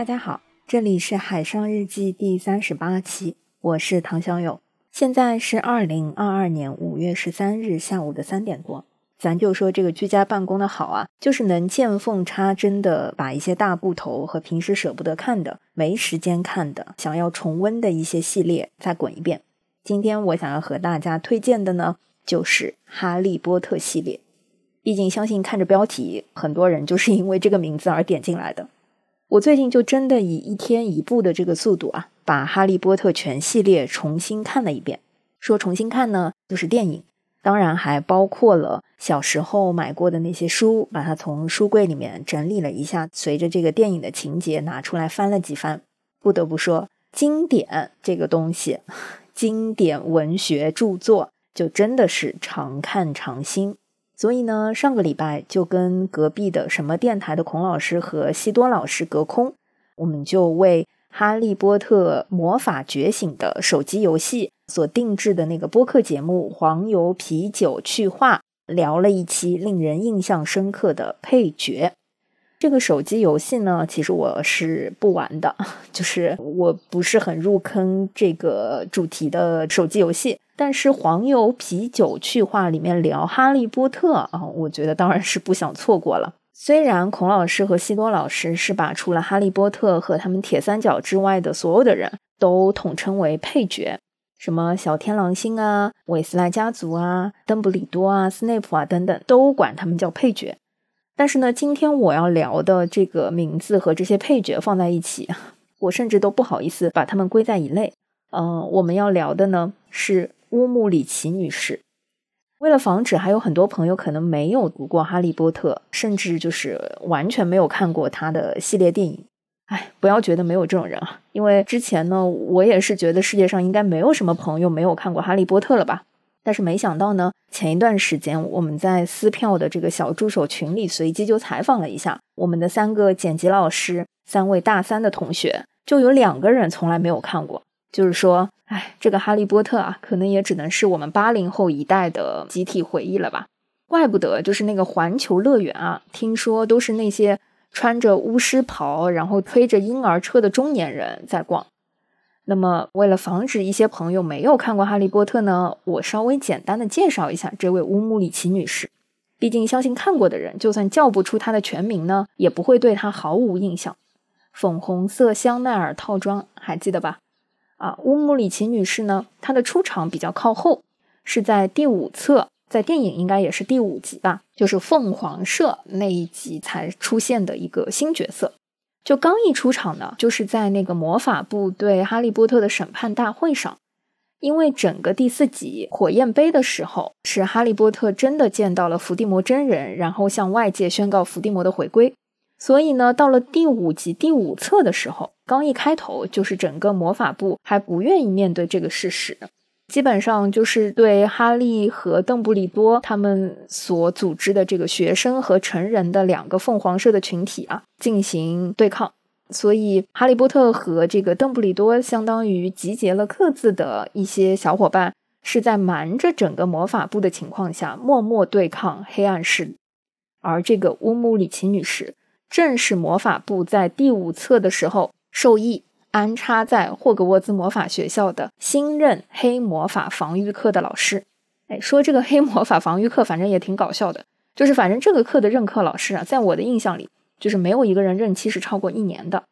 大家好，这里是《海上日记》第三十八期，我是唐小友。现在是二零二二年五月十三日下午的三点多。咱就说这个居家办公的好啊，就是能见缝插针的把一些大部头和平时舍不得看的、没时间看的、想要重温的一些系列再滚一遍。今天我想要和大家推荐的呢，就是《哈利波特》系列。毕竟相信看着标题，很多人就是因为这个名字而点进来的。我最近就真的以一天一部的这个速度啊，把《哈利波特》全系列重新看了一遍。说重新看呢，就是电影，当然还包括了小时候买过的那些书，把它从书柜里面整理了一下，随着这个电影的情节拿出来翻了几番。不得不说，经典这个东西，经典文学著作就真的是常看常新。所以呢，上个礼拜就跟隔壁的什么电台的孔老师和西多老师隔空，我们就为《哈利波特魔法觉醒》的手机游戏所定制的那个播客节目《黄油啤酒去化》聊了一期令人印象深刻的配角。这个手机游戏呢，其实我是不玩的，就是我不是很入坑这个主题的手机游戏。但是黄油啤酒去话里面聊哈利波特啊，我觉得当然是不想错过了。虽然孔老师和西多老师是把除了哈利波特和他们铁三角之外的所有的人都统称为配角，什么小天狼星啊、韦斯莱家族啊、邓布利多啊、斯内普啊等等，都管他们叫配角。但是呢，今天我要聊的这个名字和这些配角放在一起，我甚至都不好意思把他们归在一类。嗯，我们要聊的呢是。乌木里奇女士，为了防止还有很多朋友可能没有读过《哈利波特》，甚至就是完全没有看过他的系列电影，哎，不要觉得没有这种人啊！因为之前呢，我也是觉得世界上应该没有什么朋友没有看过《哈利波特》了吧？但是没想到呢，前一段时间我们在撕票的这个小助手群里随机就采访了一下我们的三个剪辑老师，三位大三的同学，就有两个人从来没有看过。就是说，哎，这个哈利波特啊，可能也只能是我们八零后一代的集体回忆了吧。怪不得，就是那个环球乐园啊，听说都是那些穿着巫师袍，然后推着婴儿车的中年人在逛。那么，为了防止一些朋友没有看过哈利波特呢，我稍微简单的介绍一下这位乌姆里奇女士。毕竟，相信看过的人，就算叫不出她的全名呢，也不会对她毫无印象。粉红色香奈儿套装，还记得吧？啊，乌姆里奇女士呢？她的出场比较靠后，是在第五册，在电影应该也是第五集吧，就是凤凰社那一集才出现的一个新角色。就刚一出场呢，就是在那个魔法部对哈利波特的审判大会上，因为整个第四集火焰杯的时候，是哈利波特真的见到了伏地魔真人，然后向外界宣告伏地魔的回归。所以呢，到了第五集第五册的时候，刚一开头就是整个魔法部还不愿意面对这个事实，基本上就是对哈利和邓布利多他们所组织的这个学生和成人的两个凤凰社的群体啊进行对抗。所以，哈利波特和这个邓布利多相当于集结了各自的一些小伙伴，是在瞒着整个魔法部的情况下默默对抗黑暗势力。而这个乌姆里奇女士。正是魔法部在第五册的时候授意安插在霍格沃兹魔法学校的新任黑魔法防御课的老师。哎，说这个黑魔法防御课，反正也挺搞笑的。就是反正这个课的任课老师啊，在我的印象里，就是没有一个人任期是超过一年的。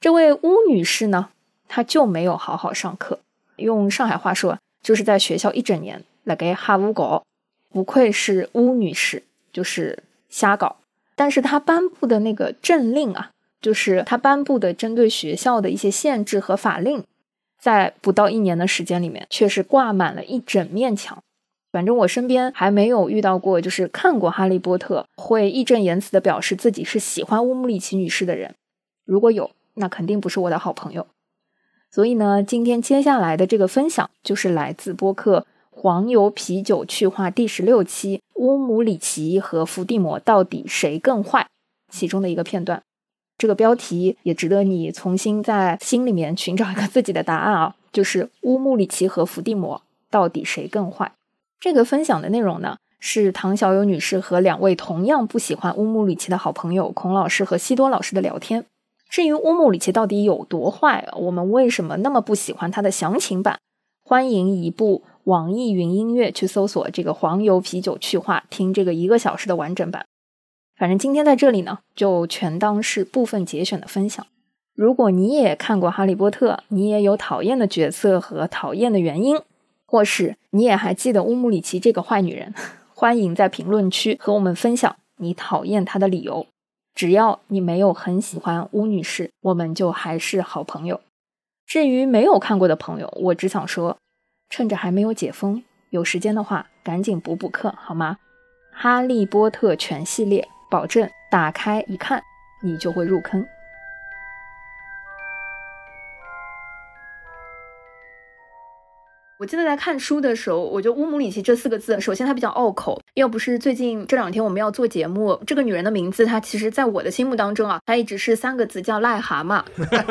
这位巫女士呢，她就没有好好上课，用上海话说，就是在学校一整年来给哈乌搞。不愧是巫女士，就是瞎搞。但是她颁布的那个政令啊，就是他颁布的针对学校的一些限制和法令，在不到一年的时间里面，却是挂满了一整面墙。反正我身边还没有遇到过，就是看过《哈利波特》会义正言辞的表示自己是喜欢乌姆里奇女士的人。如果有，那肯定不是我的好朋友。所以呢，今天接下来的这个分享，就是来自播客。黄油啤酒去化第十六期，乌姆里奇和伏地魔到底谁更坏？其中的一个片段，这个标题也值得你重新在心里面寻找一个自己的答案啊，就是乌姆里奇和伏地魔到底谁更坏？这个分享的内容呢，是唐小友女士和两位同样不喜欢乌姆里奇的好朋友孔老师和西多老师的聊天。至于乌姆里奇到底有多坏，我们为什么那么不喜欢他的详情版？欢迎移步网易云音乐去搜索这个黄油啤酒去化，听这个一个小时的完整版。反正今天在这里呢，就全当是部分节选的分享。如果你也看过《哈利波特》，你也有讨厌的角色和讨厌的原因，或是你也还记得乌姆里奇这个坏女人，欢迎在评论区和我们分享你讨厌她的理由。只要你没有很喜欢巫女士，我们就还是好朋友。至于没有看过的朋友，我只想说，趁着还没有解封，有时间的话赶紧补补课好吗？哈利波特全系列，保证打开一看，你就会入坑。我记得在看书的时候，我觉得乌姆里奇这四个字，首先它比较拗口。要不是最近这两天我们要做节目，这个女人的名字，她其实在我的心目当中啊，她一直是三个字，叫癞蛤蟆。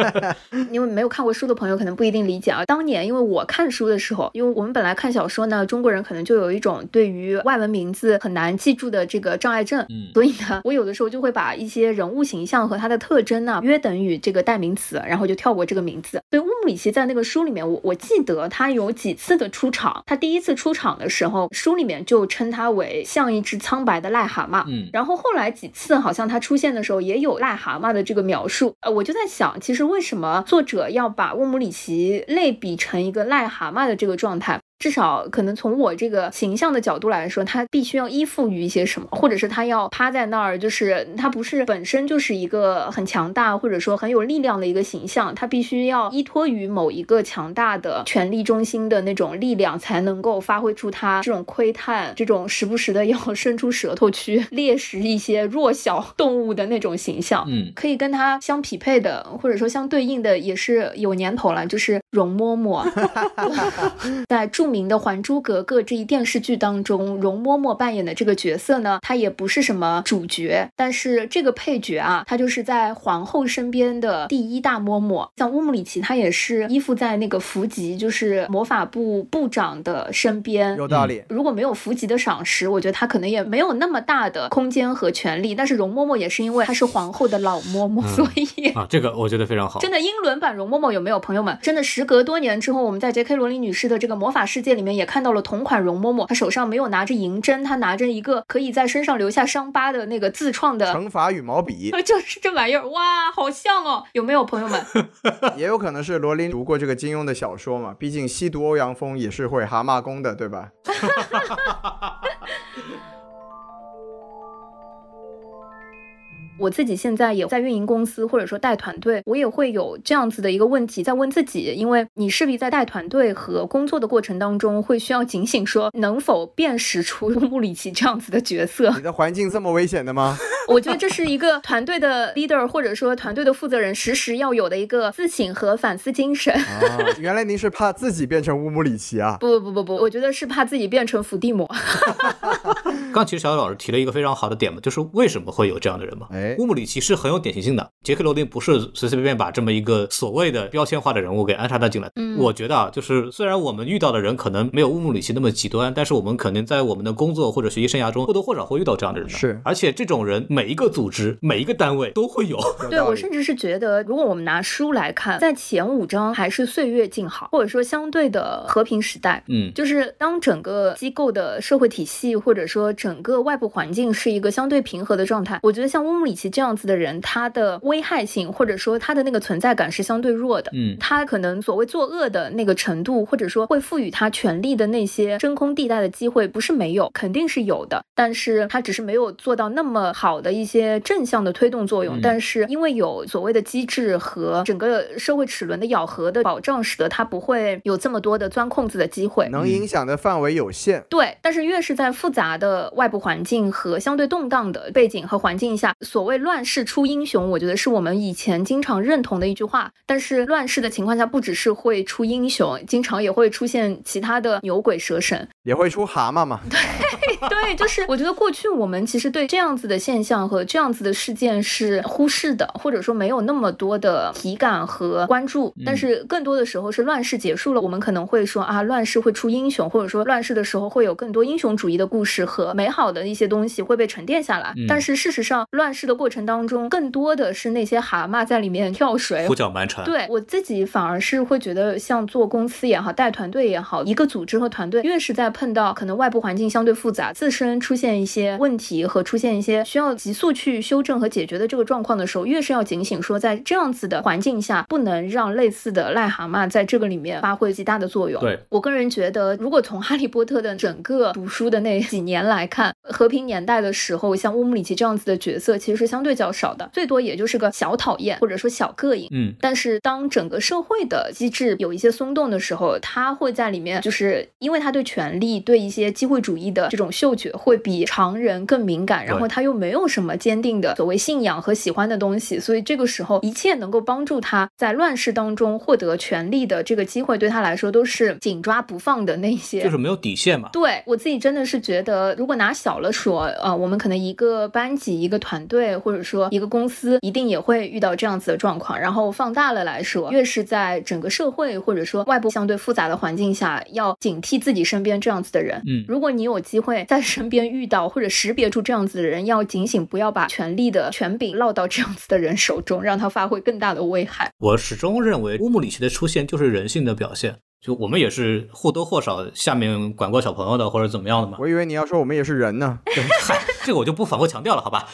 因为没有看过书的朋友可能不一定理解啊。当年因为我看书的时候，因为我们本来看小说呢，中国人可能就有一种对于外文名字很难记住的这个障碍症，所以呢，我有的时候就会把一些人物形象和他的特征呢，约等于这个代名词，然后就跳过这个名字。所以乌姆里奇在那个书里面，我我记得他有几次的出场，他第一次出场的时候，书里面就称他为。像一只苍白的癞蛤蟆，嗯，然后后来几次好像它出现的时候也有癞蛤蟆的这个描述，呃，我就在想，其实为什么作者要把乌姆里奇类比成一个癞蛤蟆的这个状态？至少可能从我这个形象的角度来说，他必须要依附于一些什么，或者是他要趴在那儿，就是他不是本身就是一个很强大或者说很有力量的一个形象，他必须要依托于某一个强大的权力中心的那种力量，才能够发挥出他这种窥探、这种时不时的 要伸出舌头去猎食一些弱小 动物的那种形象。嗯，可以跟他相匹配的，或者说相对应的，也是有年头了，就是容嬷嬷，在著名的《还珠格格》这一电视剧当中，容嬷嬷扮演的这个角色呢，她也不是什么主角，但是这个配角啊，她就是在皇后身边的第一大嬷嬷。像乌姆里奇，她也是依附在那个福吉，就是魔法部部长的身边。有道理。如果没有福吉的赏识，我觉得她可能也没有那么大的空间和权利。但是容嬷嬷也是因为她是皇后的老嬷嬷，所以啊，这个我觉得非常好。真的英伦版容嬷嬷有没有朋友们？真的时隔多年之后，我们在 J.K. 罗琳女士的这个魔法世界里面也看到了同款容嬷嬷，她手上没有拿着银针，她拿着一个可以在身上留下伤疤的那个自创的惩罚羽毛笔，就是这玩意儿，哇，好像哦，有没有朋友们？也有可能是罗琳读过这个金庸的小说嘛，毕竟西毒欧阳锋也是会蛤蟆功的，对吧？我自己现在也在运营公司，或者说带团队，我也会有这样子的一个问题在问自己，因为你势必在带团队和工作的过程当中，会需要警醒说能否辨识出 穆里奇这样子的角色。你的环境这么危险的吗？我觉得这是一个团队的 leader 或者说团队的负责人时时要有的一个自省和反思精神。原来您是怕自己变成乌姆里奇啊？不不不不不，我觉得是怕自己变成伏地魔。刚其实小雨老师提了一个非常好的点嘛，就是为什么会有这样的人嘛？哎。乌姆里奇是很有典型性的，杰克罗琳不是随随便便把这么一个所谓的标签化的人物给安插到进来。嗯，我觉得啊，就是虽然我们遇到的人可能没有乌姆里奇那么极端，但是我们可能在我们的工作或者学习生涯中或多或少会遇到这样的人。是，而且这种人每一个组织、每一个单位都会有。对我甚至是觉得，如果我们拿书来看，在前五章还是岁月静好，或者说相对的和平时代。嗯，就是当整个机构的社会体系或者说整个外部环境是一个相对平和的状态，我觉得像乌姆里。其这样子的人，他的危害性或者说他的那个存在感是相对弱的。嗯，他可能所谓作恶的那个程度，或者说会赋予他权力的那些真空地带的机会，不是没有，肯定是有的。但是他只是没有做到那么好的一些正向的推动作用。但是因为有所谓的机制和整个社会齿轮的咬合的保障，使得他不会有这么多的钻空子的机会，能影响的范围有限。对，但是越是在复杂的外部环境和相对动荡的背景和环境下，所为乱世出英雄，我觉得是我们以前经常认同的一句话。但是乱世的情况下，不只是会出英雄，经常也会出现其他的牛鬼蛇神，也会出蛤蟆嘛。对。对，就是我觉得过去我们其实对这样子的现象和这样子的事件是忽视的，或者说没有那么多的体感和关注。但是更多的时候是乱世结束了，我们可能会说啊，乱世会出英雄，或者说乱世的时候会有更多英雄主义的故事和美好的一些东西会被沉淀下来。但是事实上，乱世的过程当中，更多的是那些蛤蟆在里面跳水、胡搅蛮缠。对我自己反而是会觉得，像做公司也好，带团队也好，一个组织和团队越是在碰到可能外部环境相对复杂，自身出现一些问题和出现一些需要急速去修正和解决的这个状况的时候，越是要警醒，说在这样子的环境下，不能让类似的癞蛤蟆在这个里面发挥极大的作用。对我个人觉得，如果从哈利波特的整个读书的那几年来看，和平年代的时候，像乌姆里奇这样子的角色其实是相对较少的，最多也就是个小讨厌或者说小膈应。嗯，但是当整个社会的机制有一些松动的时候，他会在里面，就是因为他对权力、对一些机会主义的这种嗅觉会比常人更敏感，然后他又没有什么坚定的所谓信仰和喜欢的东西，所以这个时候一切能够帮助他在乱世当中获得权力的这个机会，对他来说都是紧抓不放的那些，就是没有底线嘛。对我自己真的是觉得，如果拿小了说，呃，我们可能一个班级、一个团队，或者说一个公司，一定也会遇到这样子的状况。然后放大了来说，越是在整个社会或者说外部相对复杂的环境下，要警惕自己身边这样子的人。嗯，如果你有机会在身边遇到或者识别出这样子的人，要警醒，不要把权力的权柄落到这样子的人手中，让他发挥更大的危害。我始终认为乌姆里奇的出现就是人性的表现。就我们也是或多或少下面管过小朋友的或者怎么样的嘛。我以为你要说我们也是人呢。嗨，这个我就不反复强调了，好吧？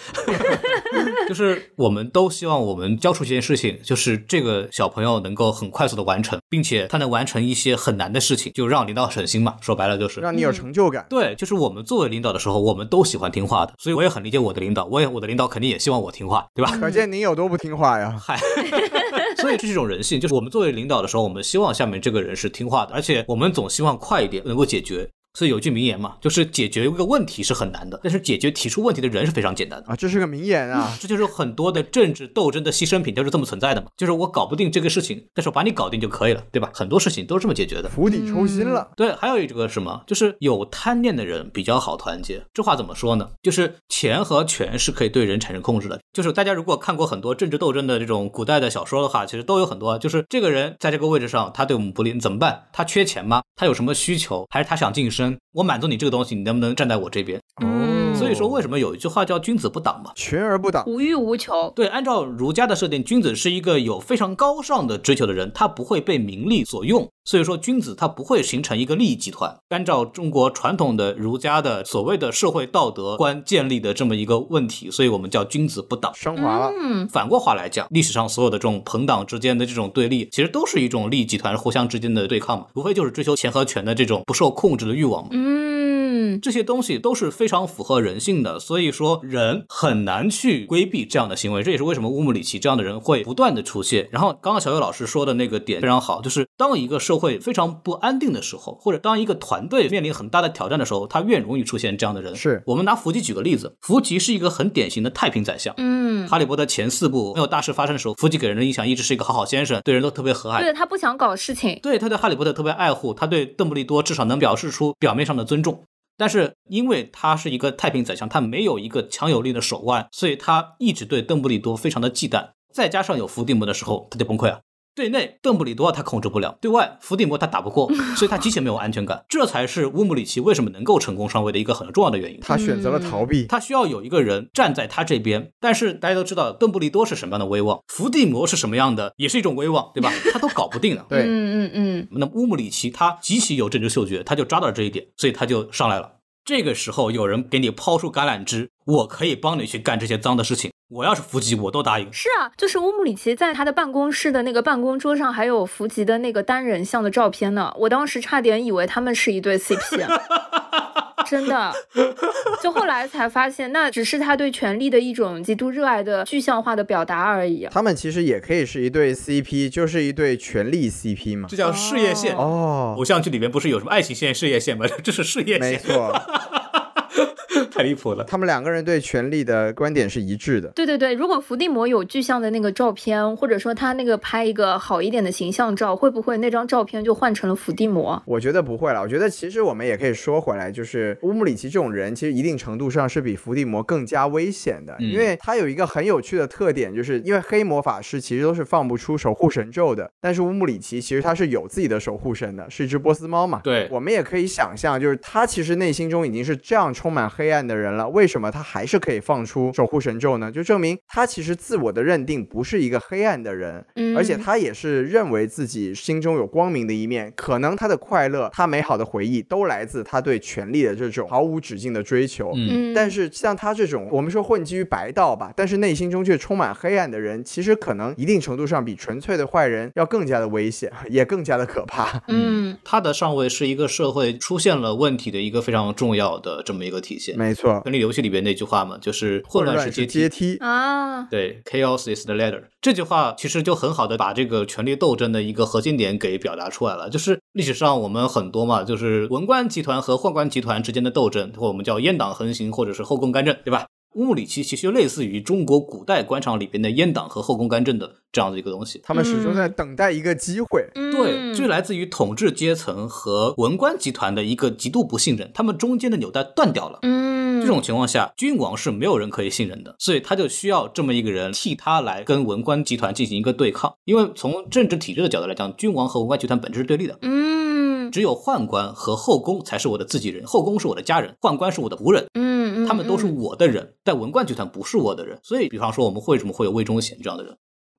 就是我们都希望我们交出这件事情，就是这个小朋友能够很快速的完成，并且他能完成一些很难的事情，就让领导省心嘛。说白了就是让你有成就感。对，就是我们作为领导的时候，我们都喜欢听话的，所以我也很理解我的领导，我也我的领导肯定也希望我听话，对吧？可见您有多不听话呀！嗨。所以这是一种人性，就是我们作为领导的时候，我们希望下面这个人是听话的，而且我们总希望快一点能够解决。所以有句名言嘛，就是解决一个问题是很难的，但是解决提出问题的人是非常简单的啊，这是个名言啊，这就是很多的政治斗争的牺牲品都是这么存在的嘛，就是我搞不定这个事情，但是我把你搞定就可以了，对吧？很多事情都是这么解决的，釜底抽薪了。对，还有一个什么，就是有贪念的人比较好团结。这话怎么说呢？就是钱和权是可以对人产生控制的。就是大家如果看过很多政治斗争的这种古代的小说的话，其实都有很多，就是这个人在这个位置上，他对我们不利，怎么办？他缺钱吗？他有什么需求？还是他想晋升？我满足你这个东西，你能不能站在我这边？所以说为什么有一句话叫君子不党嘛？权而不党，无欲无求。对，按照儒家的设定，君子是一个有非常高尚的追求的人，他不会被名利所用。所以说，君子他不会形成一个利益集团。按照中国传统的儒家的所谓的社会道德观建立的这么一个问题，所以我们叫君子不党，升华了。嗯，反过话来讲，历史上所有的这种朋党之间的这种对立，其实都是一种利益集团互相之间的对抗嘛，无非就是追求钱和权的这种不受控制的欲望嘛。嗯，这些东西都是非常符合人性的，所以说人很难去规避这样的行为。这也是为什么乌姆里奇这样的人会不断的出现。然后刚刚小友老师说的那个点非常好，就是当一个社会非常不安定的时候，或者当一个团队面临很大的挑战的时候，他越容易出现这样的人。是我们拿伏吉举个例子，伏吉是一个很典型的太平宰相。嗯，哈利波特前四部没有大事发生的时候，伏吉给人的印象一直是一个好好先生，对人都特别和蔼。对他不想搞事情，对他对哈利波特特别爱护，他对邓布利多至少能表示出表面上的尊重。但是因为他是一个太平宰相，他没有一个强有力的手腕，所以他一直对邓布利多非常的忌惮。再加上有伏地魔的时候，他就崩溃了。对内，邓布利多他控制不了；对外，伏地魔他打不过，所以他极其没有安全感。这才是乌姆里奇为什么能够成功上位的一个很重要的原因。他选择了逃避，他需要有一个人站在他这边。但是大家都知道，邓布利多是什么样的威望，伏地魔是什么样的，也是一种威望，对吧？他都搞不定了。对，嗯嗯嗯。那乌姆里奇他极其有政治嗅觉，他就抓到了这一点，所以他就上来了。这个时候有人给你抛出橄榄枝，我可以帮你去干这些脏的事情。我要是伏吉，我都答应。是啊，就是乌姆里奇在他的办公室的那个办公桌上还有伏吉的那个单人像的照片呢。我当时差点以为他们是一对 CP，真的。就后来才发现，那只是他对权力的一种极度热爱的具象化的表达而已。他们其实也可以是一对 CP，就是一对权力 CP 嘛。这叫事业线哦。偶像剧里面不是有什么爱情线、事业线吗？这是事业线。没错。太离谱了。他们两个人对权力的观点是一致的。对对对，如果伏地魔有具象的那个照片，或者说他那个拍一个好一点的形象照，会不会那张照片就换成了伏地魔？我觉得不会了。我觉得其实我们也可以说回来，就是乌姆里奇这种人，其实一定程度上是比伏地魔更加危险的，因为他有一个很有趣的特点，就是因为黑魔法师其实都是放不出守护神咒的，但是乌姆里奇其实他是有自己的守护神的，是一只波斯猫嘛。对，我们也可以想象，就是他其实内心中已经是这样充满黑暗的人了，为什么他还是可以放出守护神咒呢？就证明他其实自我的认定不是一个黑暗的人，而且他也是认为自己心中有光明的一面，可能他的快乐、他美好的回忆都来自他对权力的这种毫无止境的追求。嗯，但是像他这种，我们说混迹于白道吧，但是内心中却充满黑暗的人，其实可能一定程度上比纯粹的坏人要更加的危险，也更加的可怕。嗯，他的上位是一个社会出现了问题的一个非常重要的这么一个体现。没错，权力游戏里边那句话嘛，就是混乱是阶阶梯啊，对，chaos is the ladder。这句话其实就很好的把这个权力斗争的一个核心点给表达出来了，就是历史上我们很多嘛，就是文官集团和宦官集团之间的斗争，或我们叫阉党横行，或者是后宫干政，对吧？乌姆里奇其实就类似于中国古代官场里边的阉党和后宫干政的这样的一个东西，他们始终在等待一个机会。对，就来自于统治阶层和文官集团的一个极度不信任，他们中间的纽带断掉了。嗯，这种情况下，君王是没有人可以信任的，所以他就需要这么一个人替他来跟文官集团进行一个对抗。因为从政治体制的角度来讲，君王和文官集团本质是对立的。嗯，只有宦官和后宫才是我的自己人，后宫是我的家人，宦官是我的仆人。嗯，他们都是我的人。但文官集团不是我的人，所以，比方说，我们为什么会有魏忠贤这样的人？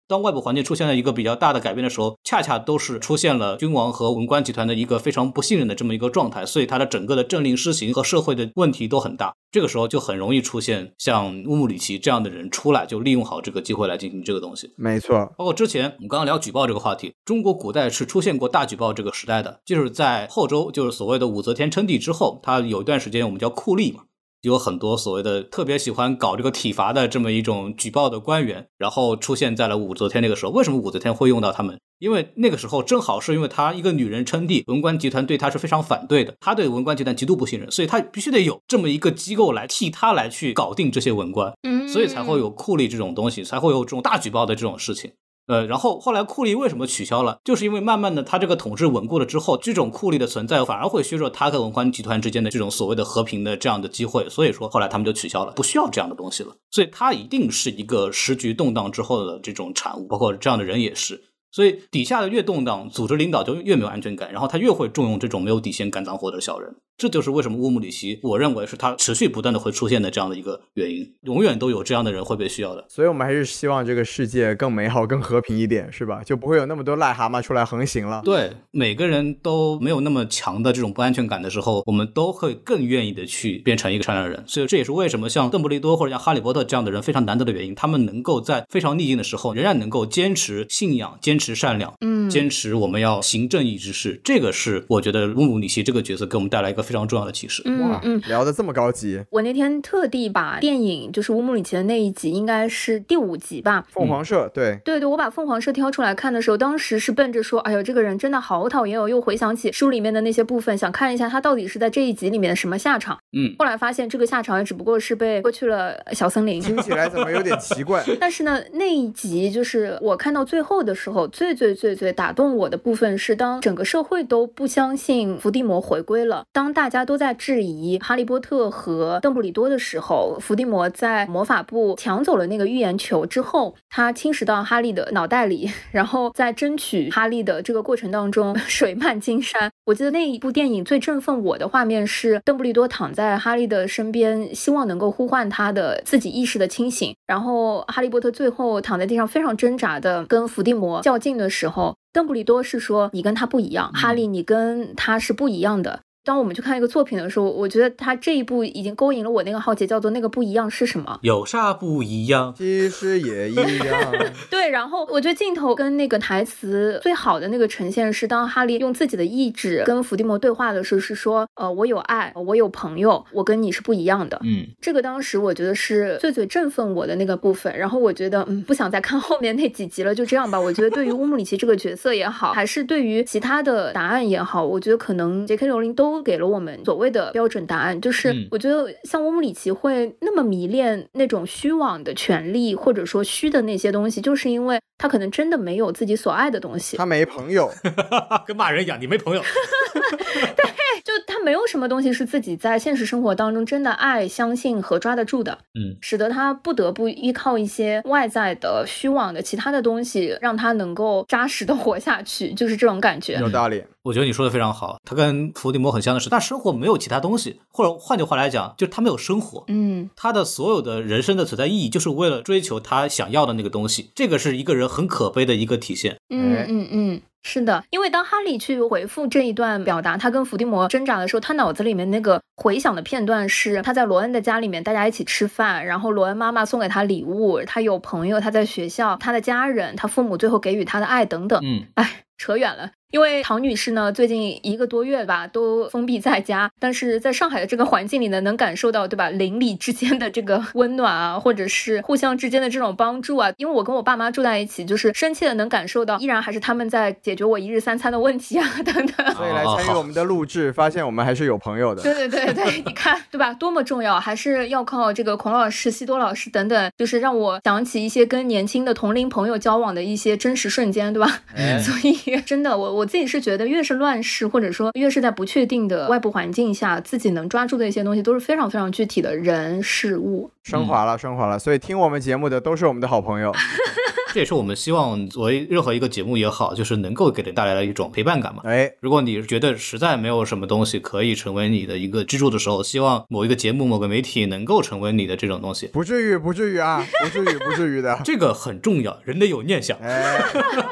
当外部环境出现了一个比较大的改变的时候，恰恰都是出现了君王和文官集团的一个非常不信任的这么一个状态，所以他的整个的政令施行和社会的问题都很大。这个时候就很容易出现像乌木里奇这样的人出来，就利用好这个机会来进行这个东西。没错，包括之前我们刚刚聊举报这个话题，中国古代是出现过大举报这个时代的，就是在后周，就是所谓的武则天称帝之后，他有一段时间我们叫酷吏嘛。有很多所谓的特别喜欢搞这个体罚的这么一种举报的官员，然后出现在了武则天那个时候。为什么武则天会用到他们？因为那个时候正好是因为她一个女人称帝，文官集团对她是非常反对的，她对文官集团极度不信任，所以她必须得有这么一个机构来替她来去搞定这些文官，所以才会有酷吏这种东西，才会有这种大举报的这种事情。呃，然后后来酷吏为什么取消了？就是因为慢慢的他这个统治稳固了之后，这种酷吏的存在反而会削弱他跟文官集团之间的这种所谓的和平的这样的机会。所以说后来他们就取消了，不需要这样的东西了。所以他一定是一个时局动荡之后的这种产物，包括这样的人也是。所以底下的越动荡，组织领导就越没有安全感，然后他越会重用这种没有底线干脏活的小人。这就是为什么乌姆里奇，我认为是他持续不断的会出现的这样的一个原因，永远都有这样的人会被需要的。所以，我们还是希望这个世界更美好、更和平一点，是吧？就不会有那么多癞蛤蟆出来横行了。对，每个人都没有那么强的这种不安全感的时候，我们都会更愿意的去变成一个善良的人。所以，这也是为什么像邓布利多或者像哈利波特这样的人非常难得的原因。他们能够在非常逆境的时候，仍然能够坚持信仰、坚持善良，嗯，坚持我们要行正义之事。这个是我觉得乌姆里奇这个角色给我们带来一个非常重要的启示。哇，嗯，聊得这么高级。我那天特地把电影，就是乌姆里奇的那一集，应该是第五集吧。凤凰社，对，对对，我把凤凰社挑出来看的时候，当时是奔着说，哎呦，这个人真的好讨厌哦。又回想起书里面的那些部分，想看一下他到底是在这一集里面的什么下场。嗯，后来发现这个下场也只不过是被过去了小森林，听起来怎么有点奇怪？但是呢，那一集就是我看到最后的时候，最最最最打动我的部分是，当整个社会都不相信伏地魔回归了，当大家都在质疑哈利波。特和邓布利多的时候，伏地魔在魔法部抢走了那个预言球之后，他侵蚀到哈利的脑袋里，然后在争取哈利的这个过程当中 水漫金山。我记得那一部电影最振奋我的画面是邓布利多躺在哈利的身边，希望能够呼唤他的自己意识的清醒。然后哈利波特最后躺在地上非常挣扎的跟伏地魔较劲的时候，邓布利多是说：“你跟他不一样，哈利，你跟他是不一样的。”当我们去看一个作品的时候，我觉得他这一部已经勾引了我那个好奇，叫做那个不一样是什么？有啥不一样？其实也一样。对，然后我觉得镜头跟那个台词最好的那个呈现是，当哈利用自己的意志跟伏地魔对话的时候，是说，呃，我有爱，我有朋友，我跟你是不一样的。嗯，这个当时我觉得是最最振奋我的那个部分。然后我觉得，嗯，不想再看后面那几集了，就这样吧。我觉得对于乌姆里奇这个角色也好，还是对于其他的答案也好，我觉得可能杰克罗琳都。都给了我们所谓的标准答案。就是我觉得像乌姆里奇会那么迷恋那种虚妄的权利，或者说虚的那些东西，就是因为他可能真的没有自己所爱的东西。他没朋友，跟骂人一样，你没朋友。对。就他没有什么东西是自己在现实生活当中真的爱、相信和抓得住的，嗯，使得他不得不依靠一些外在的虚妄的其他的东西，让他能够扎实的活下去，就是这种感觉。有道理，我觉得你说的非常好。他跟伏地魔很像的是，他生活没有其他东西，或者换句话来讲，就是他没有生活。嗯，他的所有的人生的存在意义，就是为了追求他想要的那个东西。这个是一个人很可悲的一个体现。嗯嗯嗯。是的，因为当哈利去回复这一段表达他跟伏地魔挣扎的时候，他脑子里面那个回想的片段是他在罗恩的家里面，大家一起吃饭，然后罗恩妈妈送给他礼物，他有朋友，他在学校，他的家人，他父母最后给予他的爱等等。嗯，哎，扯远了。因为唐女士呢，最近一个多月吧，都封闭在家，但是在上海的这个环境里呢，能感受到，对吧？邻里之间的这个 温暖啊，或者是互相之间的这种帮助啊。因为我跟我爸妈住在一起，就是深切的能感受到，依然还是他们在解决我一日三餐的问题啊，等等。所以来参与我们的录制，发现我们还是有朋友的。对对对对，你看，对吧？多么重要，还是要靠这个孔老师、西多老师等等，就是让我想起一些跟年轻的同龄朋友交往的一些真实瞬间，对吧？所以真的，我我自己是觉得越。是乱世，或者说越是在不确定的外部环境下，自己能抓住的一些东西，都是非常非常具体的人事物。升华了，升华了。所以听我们节目的都是我们的好朋友。这也是我们希望作为任何一个节目也好，就是能够给人带来的一种陪伴感嘛。哎，如果你觉得实在没有什么东西可以成为你的一个支柱的时候，希望某一个节目、某个媒体能够成为你的这种东西。不至于，不至于啊，不至于，不至于的。这个很重要，人得有念想。哎，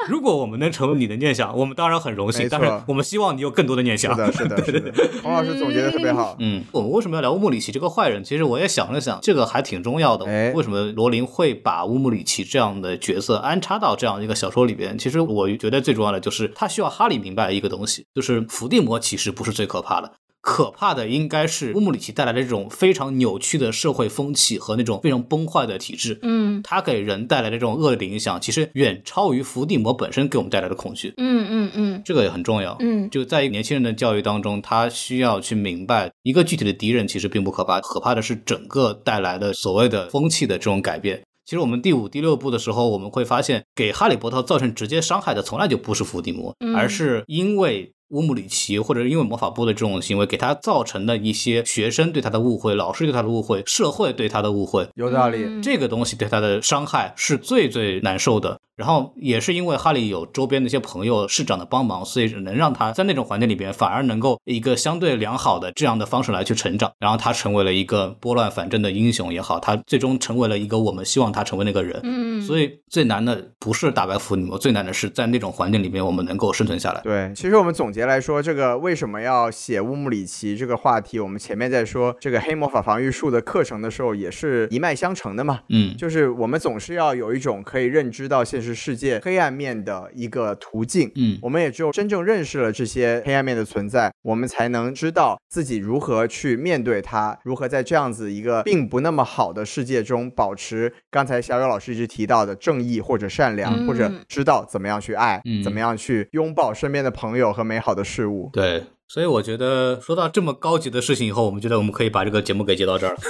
如果我们能成为你的念想，我们当然很荣幸。但是我们希望你有更多的念想。是的，是的，是的。黄老师总结的特别好。嗯，我们为什么要聊乌姆里奇这个坏人？其实我也想了想，这个还挺重要的。哎，为什么罗琳会把乌姆里奇这样的角色安插到这样？一个小说里边，其实我觉得最重要的就是他需要哈利明白一个东西，就是伏地魔其实不是最可怕的。可怕的应该是乌姆里奇带来的这种非常扭曲的社会风气和那种非常崩坏的体制。嗯，他给人带来的这种恶劣的影响，其实远超于伏地魔本身给我们带来的恐惧。嗯嗯嗯，这个也很重要。嗯，就在年轻人的教育当中，他需要去明白，一个具体的敌人其实并不可怕，可怕的是整个带来的所谓的风气的这种改变。其实我们第五、第六部的时候，我们会发现，给哈利波特造成直接伤害的从来就不是伏地魔，而是因为。乌姆里奇，或者因为魔法部的这种行为，给他造成的一些学生对他的误会、老师对他的误会、社会对他的误会，有道理。这个东西对他的伤害是最最难受的。然后也是因为哈利有周边的一些朋友、市长的帮忙，所以能让他在那种环境里边，反而能够一个相对良好的这样的方式来去成长。然后他成为了一个拨乱反正的英雄也好，他最终成为了一个我们希望他成为那个人。嗯，所以最难的不是打败伏地魔，最难的是在那种环境里面我们能够生存下来。对，其实我们总结来说，这个为什么要写乌姆里奇这个话题，我们前面在说这个黑魔法防御术的课程的时候，也是一脉相承的嘛。嗯，就是我们总是要有一种可以认知到现实世界黑暗。面的一个途径，嗯，我们也只有真正认识了这些黑暗面的存在，我们才能知道自己如何去面对它，如何在这样子一个并不那么好的世界中保持刚才小友老师一直提到的正义或者善良，或者知道怎么样去爱，怎么样去拥抱身边的朋友和美好的事物。对，所以我觉得说到这么高级的事情以后，我们觉得我们可以把这个节目给接到这儿。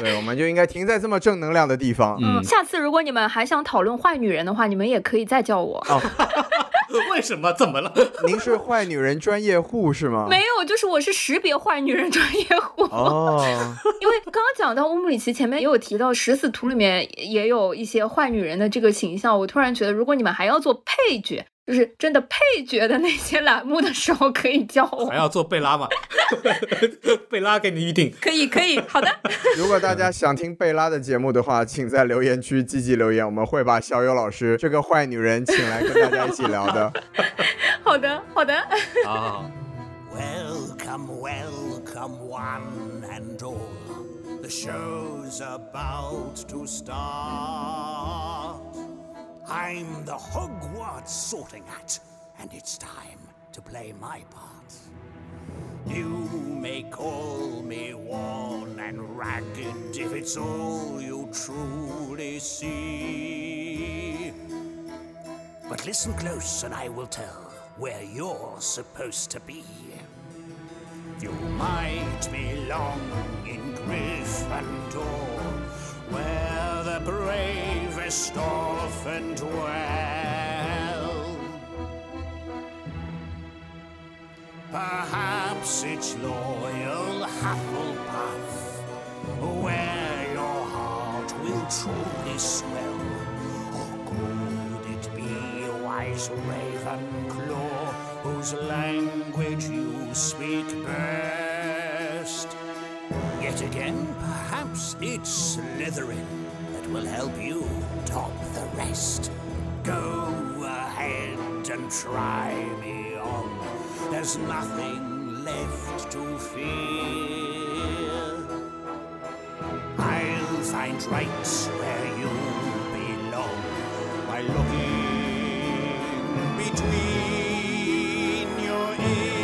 对，我们就应该停在这么正能量的地方。嗯，下次如果你们还想讨论坏女人的话，你们也可以再叫我。为什么？怎么了？您是坏女人专业户是吗？没有，就是我是识别坏女人专业户。哦，因为刚刚讲到乌姆里奇前面也有提到，食死图里面也有一些坏女人的这个形象。我突然觉得，如果你们还要做配角。就是真的配角的那些栏目的时候，可以叫我。还要做贝拉吗？贝拉给你预定。可以，可以，好的。如果大家想听贝拉的节目的话，请在留言区积极留言，我们会把小友老师这个坏女人请来跟大家一起聊的。好的，好的。好。I'm the Hogwarts sorting hat, and it's time to play my part. You may call me worn and ragged if it's all you truly see. But listen close, and I will tell where you're supposed to be. You might belong in Gryffindor, where the bravest often dwell. Perhaps it's loyal Hufflepuff, where your heart will truly swell. Or could it be wise Ravenclaw, whose language you speak best? Yet again, perhaps it's Slytherin will help you top the rest. Go ahead and try me on. There's nothing left to fear. I'll find right where you belong by looking between your ears.